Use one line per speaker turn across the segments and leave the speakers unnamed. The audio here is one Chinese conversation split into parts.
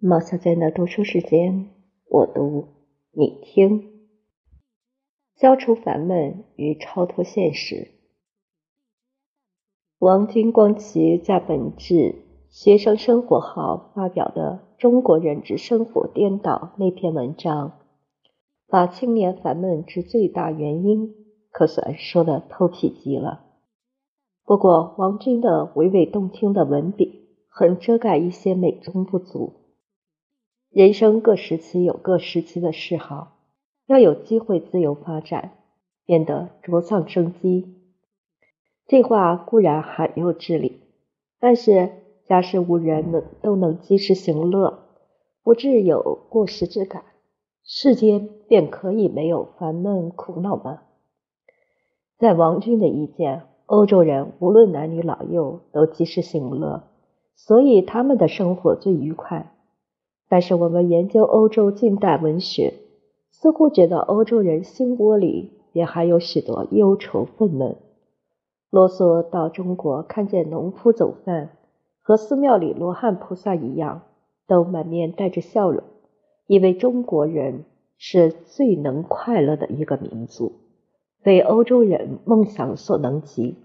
毛小娟的读书时间，我读你听。消除烦闷与超脱现实。王军光奇在《本质学生生活号》发表的《中国人之生活颠倒》那篇文章，把青年烦闷之最大原因，可算说的透辟极了。不过，王军的娓娓动听的文笔。很遮盖一些美中不足。人生各时期有各时期的嗜好，要有机会自由发展，变得茁壮生机。这话固然罕有之理，但是假使无人能都能及时行乐，不致有过时之感，世间便可以没有烦闷苦恼吗？在王军的意见，欧洲人无论男女老幼都及时行乐。所以他们的生活最愉快。但是我们研究欧洲近代文学，似乎觉得欧洲人心窝里也还有许多忧愁愤懑。罗梭到中国，看见农夫走饭，和寺庙里罗汉菩萨一样，都满面带着笑容，以为中国人是最能快乐的一个民族，非欧洲人梦想所能及。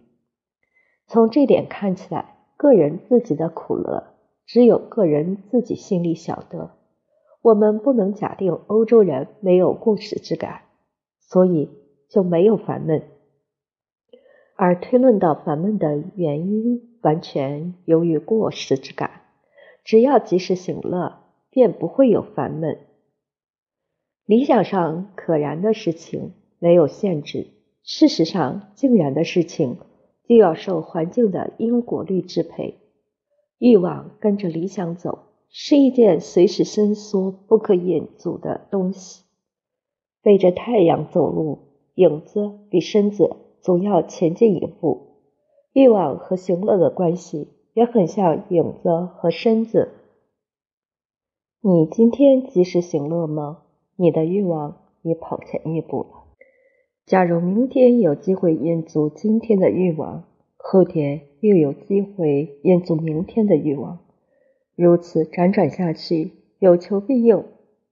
从这点看起来。个人自己的苦乐，只有个人自己心里晓得。我们不能假定欧洲人没有过时之感，所以就没有烦闷。而推论到烦闷的原因，完全由于过时之感。只要及时行乐，便不会有烦闷。理想上可然的事情没有限制，事实上竟然的事情。就要受环境的因果律支配，欲望跟着理想走，是一件随时伸缩、不可引阻的东西。背着太阳走路，影子比身子总要前进一步。欲望和行乐的关系也很像影子和身子。你今天及时行乐吗？你的欲望已跑前一步了。假如明天有机会引足今天的欲望，后天又有机会验足明天的欲望，如此辗转下去，有求必应，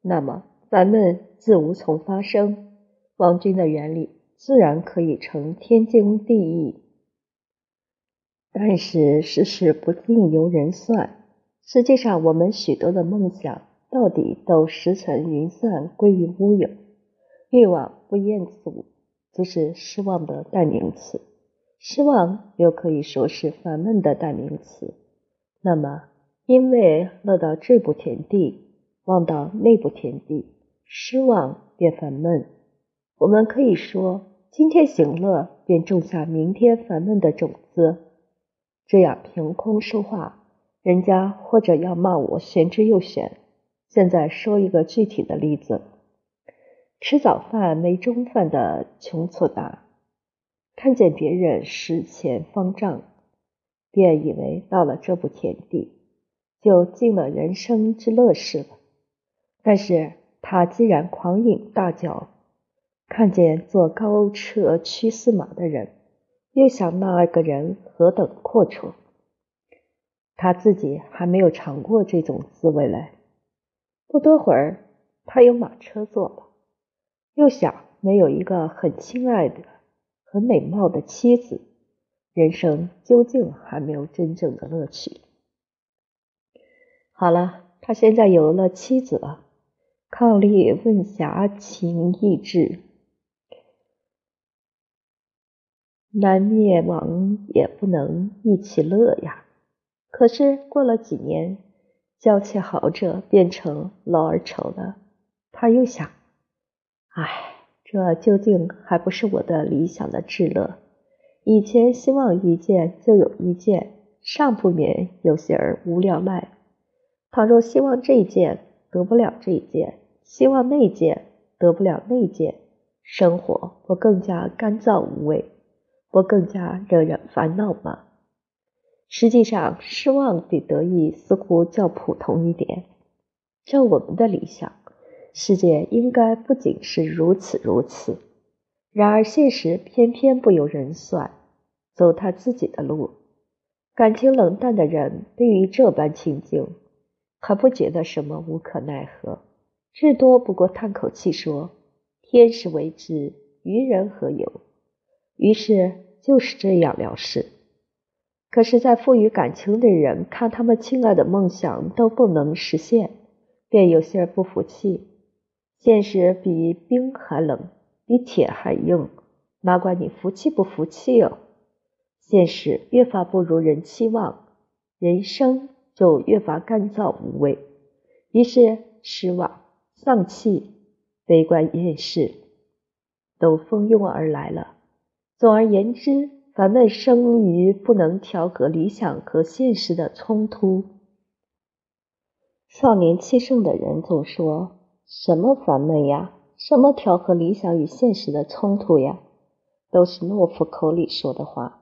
那么烦闷自无从发生。王军的原理自然可以成天经地义。但是世事不尽由人算，实际上我们许多的梦想到底都石沉云散，归于乌有。欲望不厌足。就是失望的代名词，失望又可以说是烦闷的代名词。那么，因为乐到这步田地，望到那步田地，失望便烦闷。我们可以说，今天行乐，便种下明天烦闷的种子。这样凭空说话，人家或者要骂我玄之又玄。现在说一个具体的例子。吃早饭没中饭的穷错大，看见别人食钱方丈，便以为到了这步田地，就尽了人生之乐事了。但是他既然狂饮大嚼，看见坐高车驱驷马的人，又想那个人何等阔绰，他自己还没有尝过这种滋味来。不多会儿，他有马车坐了。又想没有一个很亲爱的、很美貌的妻子，人生究竟还没有真正的乐趣。好了，他现在有了妻子了，靠力问侠情意志，难灭亡也不能一起乐呀。可是过了几年，娇妻好者变成老而丑了，他又想。唉，这究竟还不是我的理想的至乐。以前希望一件就有一件，尚不免有些儿无聊赖。倘若希望这件得不了这件，希望那件得不了那件，生活不更加干燥无味，不更加惹人烦恼吗？实际上，失望比得意似乎较普通一点。照我们的理想。世界应该不仅是如此如此，然而现实偏偏不由人算，走他自己的路。感情冷淡的人对于这般情境，还不觉得什么无可奈何，至多不过叹口气说：“天时为之，于人何有？”于是就是这样了事。可是，在富于感情的人看他们亲爱的梦想都不能实现，便有些不服气。现实比冰还冷，比铁还硬，哪管你服气不服气哦？现实越发不如人期望，人生就越发干燥无味，于是失望、丧气、悲观厌世都蜂拥而来了。总而言之。烦闷生于不能调和理想和现实的冲突。少年气盛的人总说：“什么烦闷呀？什么调和理想与现实的冲突呀？”都是懦夫口里说的话。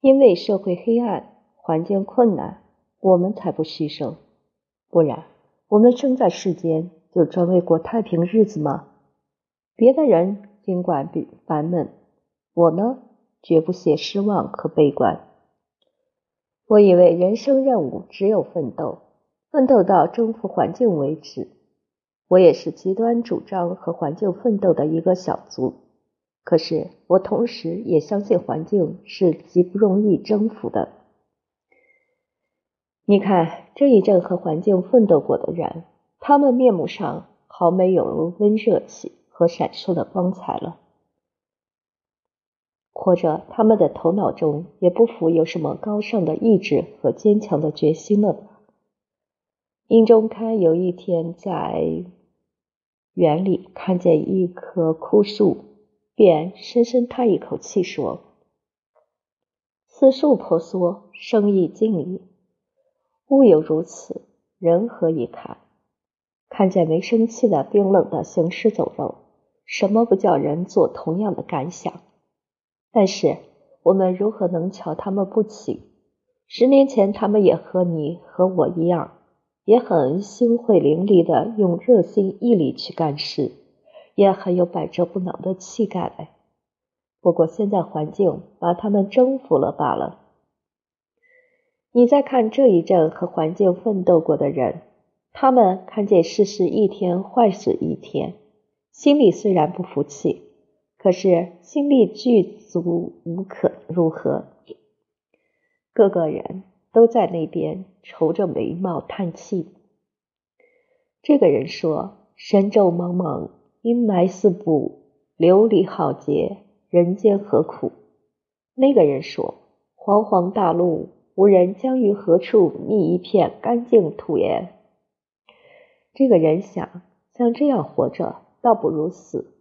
因为社会黑暗，环境困难，我们才不牺牲。不然，我们生在世间就专为过太平日子吗？别的人尽管比烦闷，我呢？绝不写失望和悲观。我以为人生任务只有奋斗，奋斗到征服环境为止。我也是极端主张和环境奋斗的一个小卒。可是我同时也相信环境是极不容易征服的。你看这一阵和环境奋斗过的人，他们面目上毫没有温热气和闪烁的光彩了。或者他们的头脑中也不浮有什么高尚的意志和坚强的决心了吧？殷中开有一天在园里看见一棵枯树，便深深叹一口气说：“此树婆娑，生意尽矣。物有如此，人何以堪？”看见没生气的冰冷的行尸走肉，什么不叫人做同样的感想？但是我们如何能瞧他们不起？十年前，他们也和你和我一样，也很心慧伶俐的用热心毅力去干事，也很有百折不挠的气概。不过现在环境把他们征服了罢了。你再看这一阵和环境奋斗过的人，他们看见世事一天坏事一天，心里虽然不服气。可是心力具足，无可如何。各个人都在那边愁着眉毛叹气。这个人说：“神州茫茫，阴霾四布，琉璃浩劫，人间何苦？”那个人说：“惶惶大陆，无人将于何处觅一片干净土耶？”这个人想，像这样活着，倒不如死。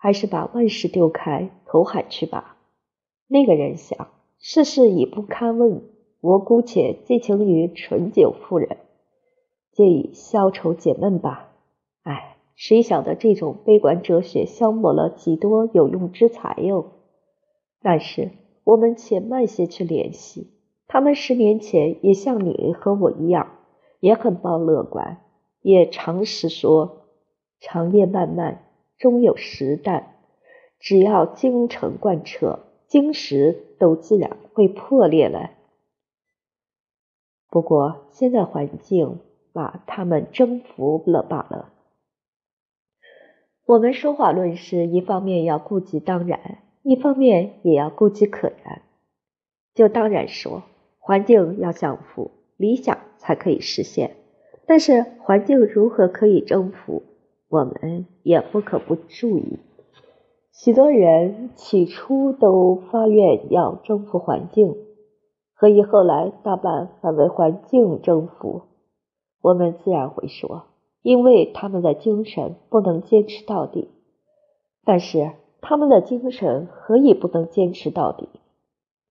还是把万事丢开，投海去吧。那个人想，世事已不堪问，我姑且寄情于醇酒妇人，借以消愁解闷吧。哎，谁晓得这种悲观哲学消磨了几多有用之才哟？但是我们且慢些去联系，他们十年前也像你和我一样，也很抱乐观，也常时说长夜漫漫。终有时旦，只要精诚贯彻，晶石都自然会破裂了。不过现在环境把他们征服了罢了。我们说话论事，一方面要顾及当然，一方面也要顾及可然。就当然说，环境要降服，理想才可以实现。但是环境如何可以征服？我们也不可不注意，许多人起初都发愿要征服环境，何以后来大半反为环境征服？我们自然会说，因为他们的精神不能坚持到底。但是他们的精神何以不能坚持到底？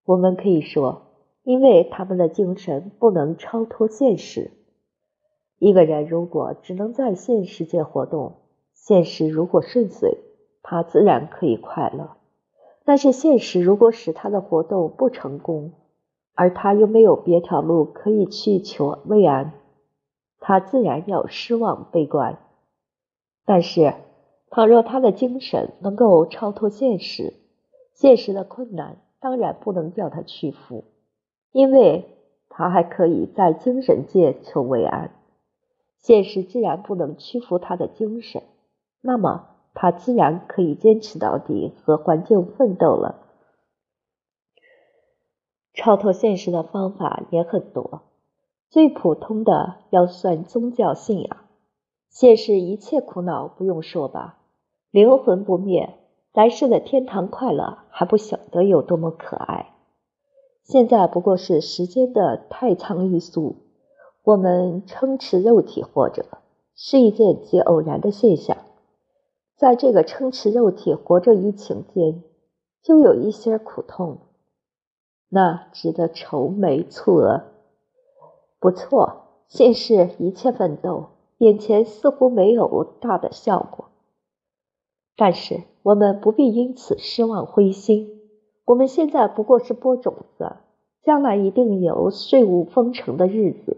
我们可以说，因为他们的精神不能超脱现实。一个人如果只能在现实界活动，现实如果顺遂，他自然可以快乐；但是现实如果使他的活动不成功，而他又没有别条路可以去求慰安，他自然要失望悲观。但是，倘若他的精神能够超脱现实，现实的困难当然不能叫他屈服，因为他还可以在精神界求慰安。现实既然不能屈服他的精神，那么他自然可以坚持到底，和环境奋斗了。超脱现实的方法也很多，最普通的要算宗教信仰。现实一切苦恼不用说吧，灵魂不灭，来世的天堂快乐还不晓得有多么可爱。现在不过是时间的太仓一粟。我们撑持肉体活着是一件极偶然的现象，在这个撑持肉体活着一情间，就有一些苦痛，那值得愁眉蹙额。不错，现世一切奋斗，眼前似乎没有大的效果，但是我们不必因此失望灰心。我们现在不过是播种子，将来一定有税务丰成的日子。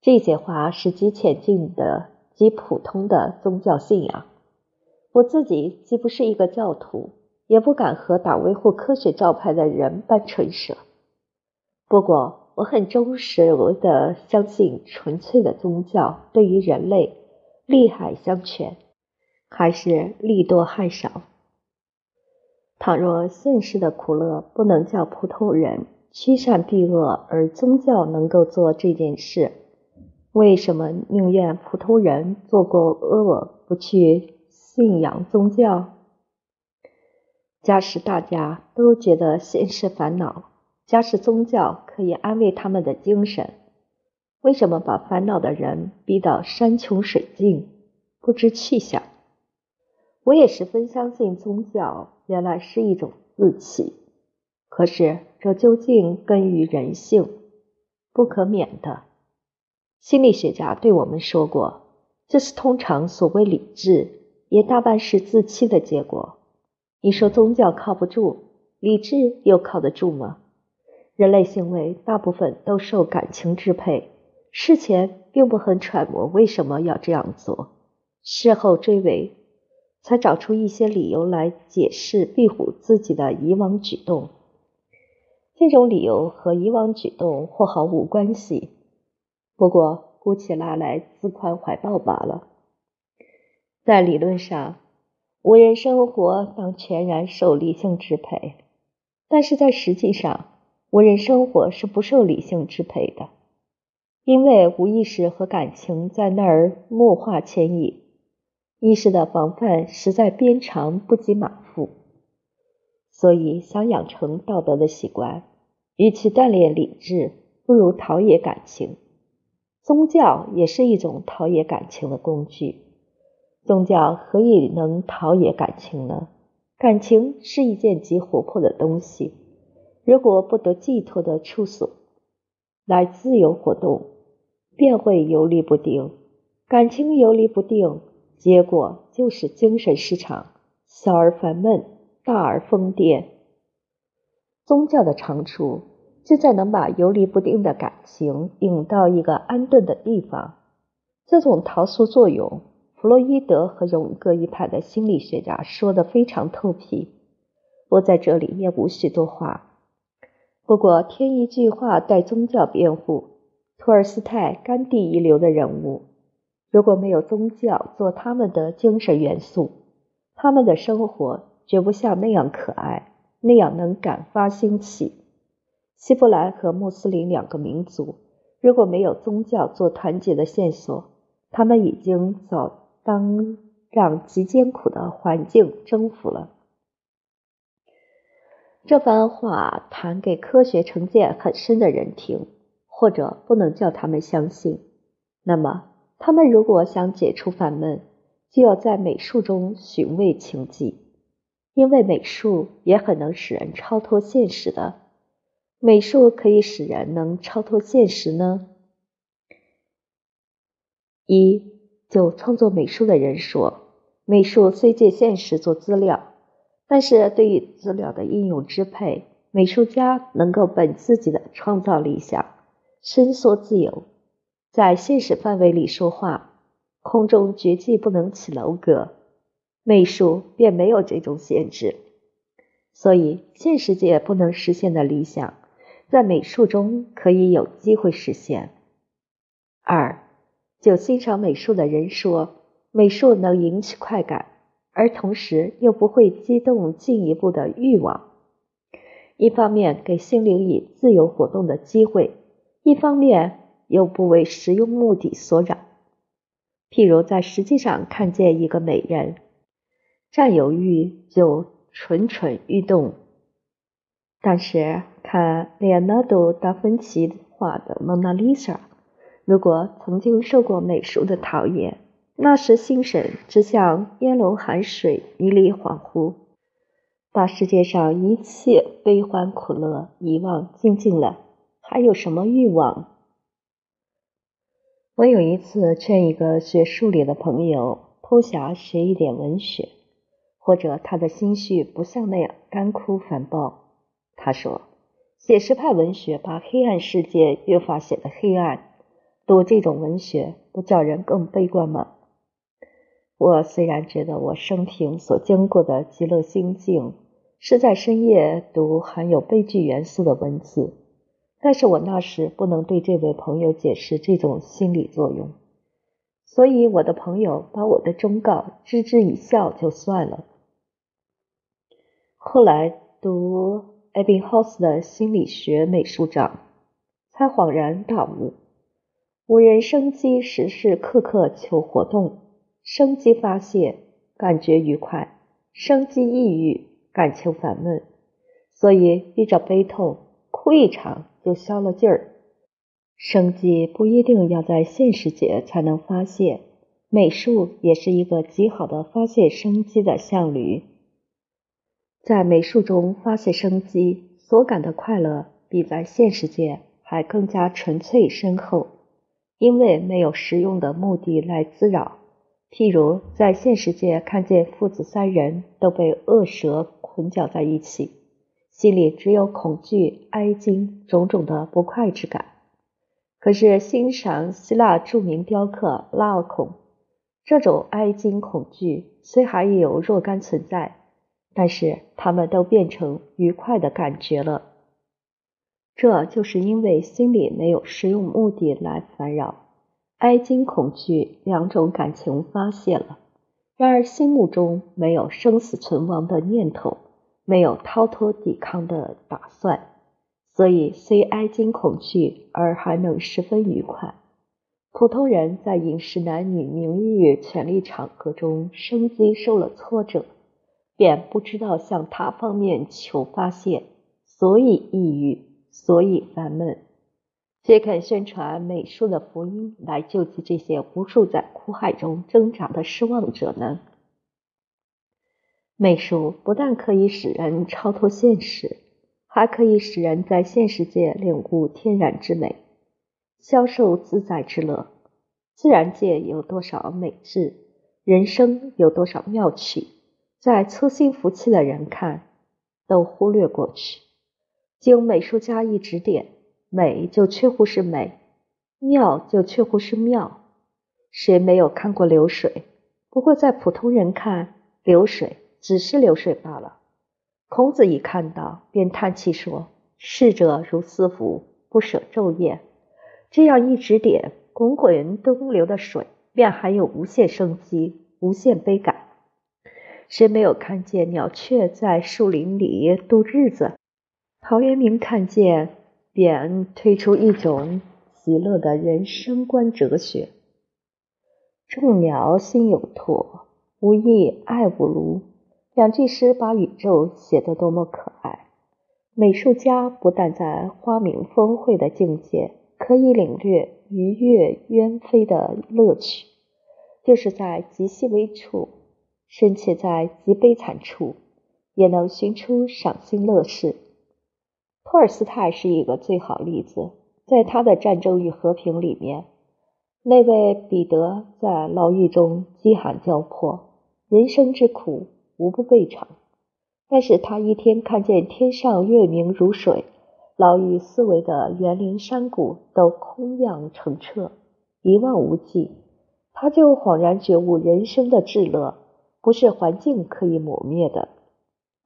这些话是极浅近的、极普通的宗教信仰。我自己既不是一个教徒，也不敢和党维护科学教派的人般唇舌。不过，我很忠实的相信，纯粹的宗教对于人类利害相权，还是利多害少。倘若现实的苦乐不能叫普通人驱善避恶，而宗教能够做这件事。为什么宁愿普通人做过恶，不去信仰宗教？假使大家都觉得现实烦恼，假使宗教可以安慰他们的精神，为什么把烦恼的人逼到山穷水尽，不知去向？我也十分相信宗教原来是一种自欺，可是这究竟根于人性，不可免的。心理学家对我们说过，这是通常所谓理智，也大半是自欺的结果。你说宗教靠不住，理智又靠得住吗？人类行为大部分都受感情支配，事前并不很揣摩为什么要这样做，事后追尾，才找出一些理由来解释庇护自己的以往举动。这种理由和以往举动或毫无关系。不过，姑且拿来自宽怀抱罢了。在理论上，无人生活当全然受理性支配，但是在实际上，无人生活是不受理性支配的，因为无意识和感情在那儿默化牵引，意识的防范实在鞭长不及马腹。所以，想养成道德的习惯，与其锻炼理智，不如陶冶感情。宗教也是一种陶冶感情的工具。宗教何以能陶冶感情呢？感情是一件极活泼的东西，如果不得寄托的处所来自由活动，便会游离不定。感情游离不定，结果就是精神失常，小而烦闷，大而疯癫。宗教的长处。就在能把游离不定的感情引到一个安顿的地方，这种陶塑作用，弗洛伊德和荣格一派的心理学家说的非常透皮，我在这里也无需多话。不过添一句话代宗教辩护：托尔斯泰、甘地一流的人物，如果没有宗教做他们的精神元素，他们的生活绝不像那样可爱，那样能感发兴起。希伯来和穆斯林两个民族，如果没有宗教做团结的线索，他们已经早当让极艰苦的环境征服了。这番话谈给科学成见很深的人听，或者不能叫他们相信。那么，他们如果想解除烦闷，就要在美术中寻味情迹，因为美术也很能使人超脱现实的。美术可以使人能超脱现实呢？一就创作美术的人说，美术虽借现实做资料，但是对于资料的应用支配，美术家能够本自己的创造理想伸缩自由，在现实范围里说话。空中绝技不能起楼阁，美术便没有这种限制，所以现实界不能实现的理想。在美术中可以有机会实现。二，就欣赏美术的人说，美术能引起快感，而同时又不会激动进一步的欲望。一方面给心灵以自由活动的机会，一方面又不为实用目的所扰。譬如在实际上看见一个美人，占有欲就蠢蠢欲动；但是看列昂纳多·达芬奇画的《蒙娜丽莎》，如果曾经受过美术的陶冶，那时心神只像烟笼寒水，迷离恍惚。把世界上一切悲欢苦乐遗忘静静了，还有什么欲望？我有一次劝一个学数理的朋友偷暇学一点文学，或者他的心绪不像那样干枯繁暴。他说：“写实派文学把黑暗世界越发显得黑暗，读这种文学不叫人更悲观吗？”我虽然觉得我生平所经过的极乐心境是在深夜读含有悲剧元素的文字，但是我那时不能对这位朋友解释这种心理作用，所以我的朋友把我的忠告置之以笑就算了。后来读艾宾浩斯的心理学美术章，才恍然大悟：无人生机时时刻刻求活动。生机发泄，感觉愉快；生机抑郁，感情烦闷。所以遇着悲痛，哭一场就消了劲儿。生机不一定要在现实界才能发泄，美术也是一个极好的发泄生机的项旅。在美术中发泄生机，所感的快乐比在现实界还更加纯粹深厚，因为没有实用的目的来滋扰。譬如在现实界看见父子三人都被恶蛇捆绞在一起，心里只有恐惧、哀惊、种种的不快之感。可是欣赏希腊著名雕刻拉奥孔，这种哀惊、恐惧虽还有若干存在，但是他们都变成愉快的感觉了。这就是因为心里没有实用目的来烦扰。哀惊、恐惧两种感情发泄了，然而心目中没有生死存亡的念头，没有逃脱抵抗的打算，所以虽哀惊、恐惧，而还能十分愉快。普通人在饮食男女名誉权力场合中生机受了挫折，便不知道向他方面求发泄，所以抑郁，所以烦闷。皆肯宣传美术的福音来救济这些无数在苦海中挣扎的失望者呢？美术不但可以使人超脱现实，还可以使人在现实界领悟天然之美，消受自在之乐。自然界有多少美智，人生有多少妙趣，在粗心浮气的人看，都忽略过去。经美术家一指点。美就确乎是美，妙就确乎是妙。谁没有看过流水？不过在普通人看，流水只是流水罢了。孔子一看到，便叹气说：“逝者如斯夫，不舍昼夜。”这样一指点，滚滚东流的水，便含有无限生机，无限悲感。谁没有看见鸟雀在树林里度日子？陶渊明看见。便推出一种喜乐的人生观哲学：众鸟心有托，无意爱吾庐。两句诗把宇宙写得多么可爱！美术家不但在花明峰会的境界可以领略愉悦鸢飞的乐趣，就是在极细微处，深切在极悲惨处，也能寻出赏心乐事。托尔斯泰是一个最好例子，在他的《战争与和平》里面，那位彼得在牢狱中饥寒交迫，人生之苦无不备尝。但是他一天看见天上月明如水，牢狱四围的园林山谷都空亮澄澈，一望无际，他就恍然觉悟人生的至乐不是环境可以磨灭的，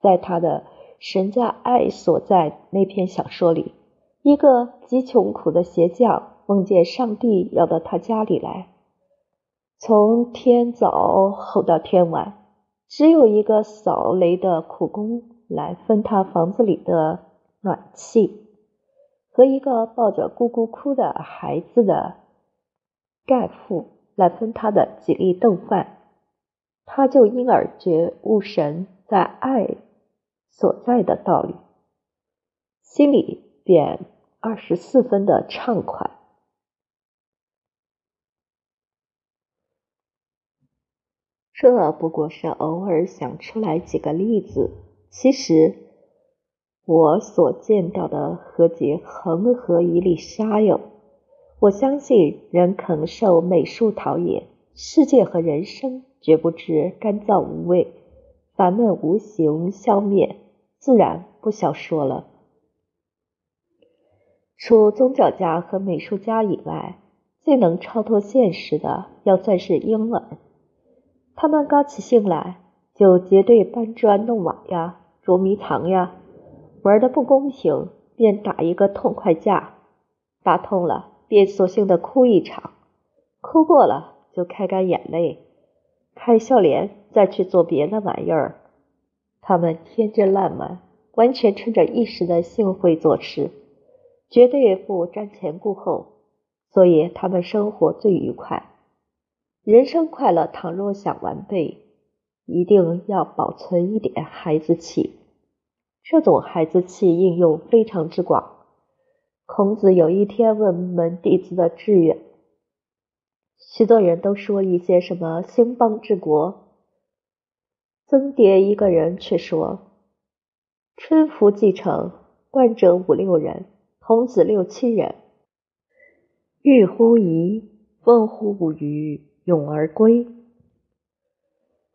在他的。神在爱所在那篇小说里，一个极穷苦的鞋匠梦见上帝要到他家里来，从天早吼到天晚，只有一个扫雷的苦工来分他房子里的暖气，和一个抱着咕咕哭的孩子的干父来分他的几粒豆饭，他就因而觉悟神在爱所在的道理，心里便二十四分的畅快。这不过是偶尔想出来几个例子。其实我所见到的何及恒河一粒沙哟！我相信人肯受美术陶冶，世界和人生绝不知干燥无味，烦闷无形消灭，自然不消说了。除宗教家和美术家以外，最能超脱现实的，要算是婴儿。他们刚起兴来，就结队搬砖弄瓦呀，捉迷藏呀，玩的不公平，便打一个痛快架，打痛了便索性的哭一场，哭过了就开干眼泪，开笑脸，再去做别的玩意儿。他们天真烂漫，完全趁着一时的兴会做事，绝对不瞻前顾后，所以他们生活最愉快。人生快乐，倘若想完备，一定要保存一点孩子气。这种孩子气应用非常之广。孔子有一天问门弟子的志愿，许多人都说一些什么兴邦治国。曾蝶一个人却说：“春服继承，冠者五六人，童子六七人，欲乎沂，风乎舞雩。”咏而归。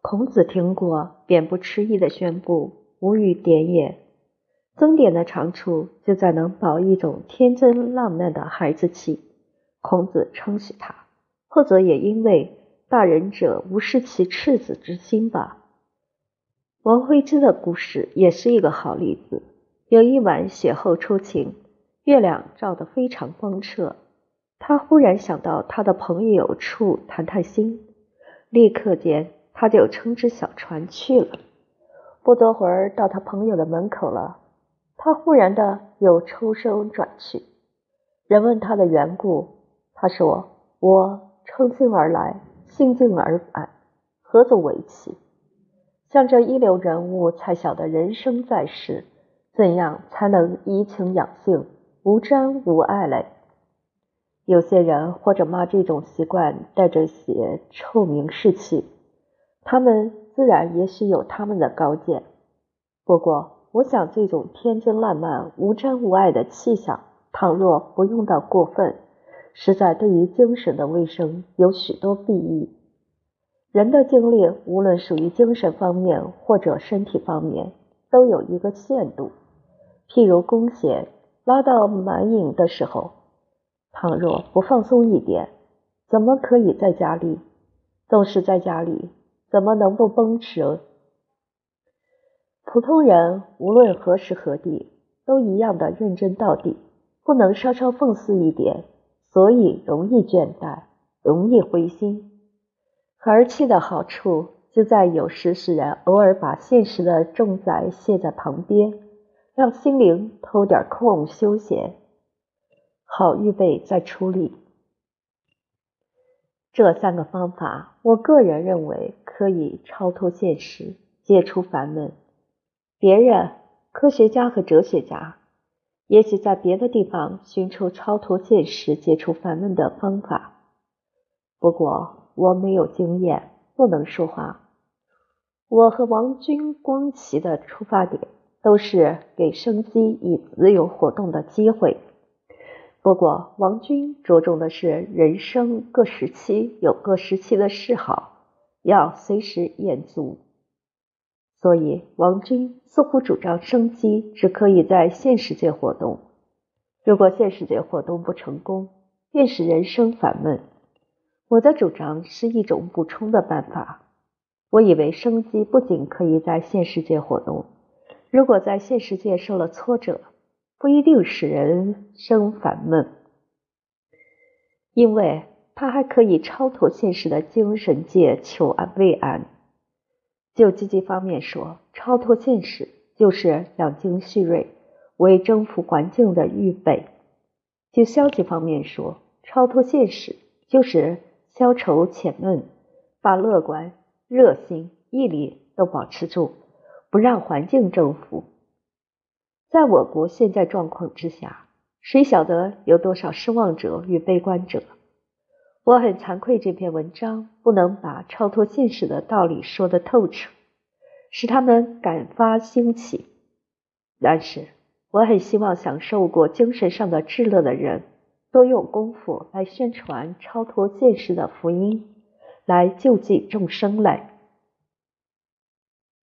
孔子听过，便不迟疑的宣布：“无语点也。”曾点的长处就在能保一种天真浪漫的孩子气。孔子称许他，或者也因为大人者无失其赤子之心吧。王徽之的故事也是一个好例子。有一晚雪后初晴，月亮照得非常光澈。他忽然想到他的朋友处谈谈心，立刻间他就乘只小船去了。不多会儿到他朋友的门口了，他忽然的又抽身转去。人问他的缘故，他说：“我乘兴而来，兴尽而返，何足为奇？像这一流人物才晓得人生在世，怎样才能怡情养性，无沾无爱嘞？”有些人或者骂这种习惯带着些臭名士气，他们自然也许有他们的高见。不过，我想这种天真烂漫、无沾无爱的气象，倘若不用到过分，实在对于精神的卫生有许多裨益。人的精力，无论属于精神方面或者身体方面，都有一个限度。譬如弓弦拉到满引的时候。倘若不放松一点，怎么可以在家里？纵使在家里，怎么能不绷持？普通人无论何时何地，都一样的认真到底，不能稍稍放肆一点，所以容易倦怠，容易灰心。儿气的好处就在有时使人偶尔把现实的重载卸在旁边，让心灵偷点空休闲。好预备再出力。这三个方法，我个人认为可以超脱现实，解除烦闷。别人，科学家和哲学家，也许在别的地方寻求超脱现实、解除烦闷的方法。不过我没有经验，不能说话。我和王军、光奇的出发点都是给生机以自由活动的机会。不过，王军着重的是人生各时期有各时期的嗜好，要随时验足。所以，王军似乎主张生机只可以在现实界活动。如果现实界活动不成功，便使人生烦闷。我的主张是一种补充的办法。我以为生机不仅可以在现实界活动，如果在现实界受了挫折。不一定使人生烦闷，因为他还可以超脱现实的精神界求安慰安。就积极方面说，超脱现实就是养精蓄锐，为征服环境的预备；就消极方面说，超脱现实就是消愁遣闷，把乐观、热心、毅力都保持住，不让环境征服。在我国现在状况之下，谁晓得有多少失望者与悲观者？我很惭愧，这篇文章不能把超脱现实的道理说得透彻，使他们感发兴起。但是，我很希望享受过精神上的至乐的人，多用功夫来宣传超脱现实的福音，来救济众生来。